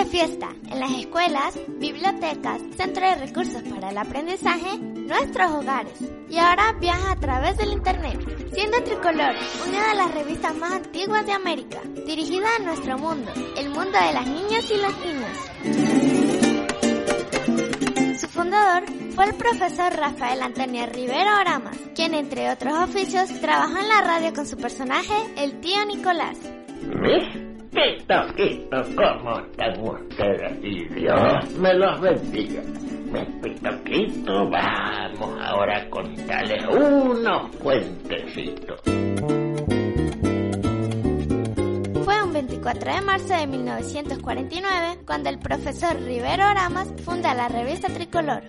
fiesta en las escuelas, bibliotecas, centros de recursos para el aprendizaje, nuestros hogares. Y ahora viaja a través del Internet, siendo Tricolor una de las revistas más antiguas de América, dirigida a nuestro mundo, el mundo de las niñas y los niños. Su fundador fue el profesor Rafael Antonio Rivero Oramas, quien entre otros oficios trabajó en la radio con su personaje, el tío Nicolás. Quito, ¿cómo están ustedes? Y Dios me los bendiga. Me pitoquito, vamos ahora a contarles unos cuentecitos. Fue un 24 de marzo de 1949 cuando el profesor Rivero Oramas funda la revista Tricolor.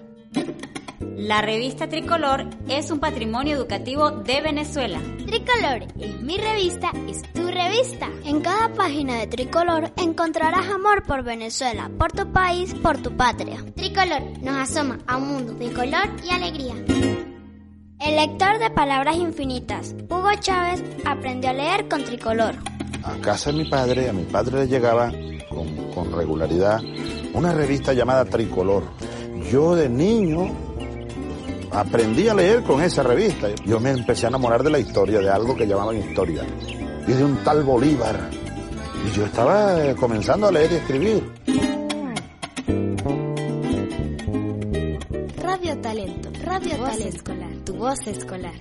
La revista Tricolor es un patrimonio educativo de Venezuela. Tricolor es mi revista, es tu revista. En cada página de Tricolor encontrarás amor por Venezuela, por tu país, por tu patria. Tricolor nos asoma a un mundo de color y alegría. El lector de palabras infinitas, Hugo Chávez, aprendió a leer con Tricolor. A casa de mi padre, a mi padre le llegaba con, con regularidad una revista llamada Tricolor. Yo de niño aprendí a leer con esa revista. Yo me empecé a enamorar de la historia, de algo que llamaban historia, y de un tal Bolívar. Y yo estaba eh, comenzando a leer y escribir. Radio Talento, Radio Talento. escolar, tu voz escolar.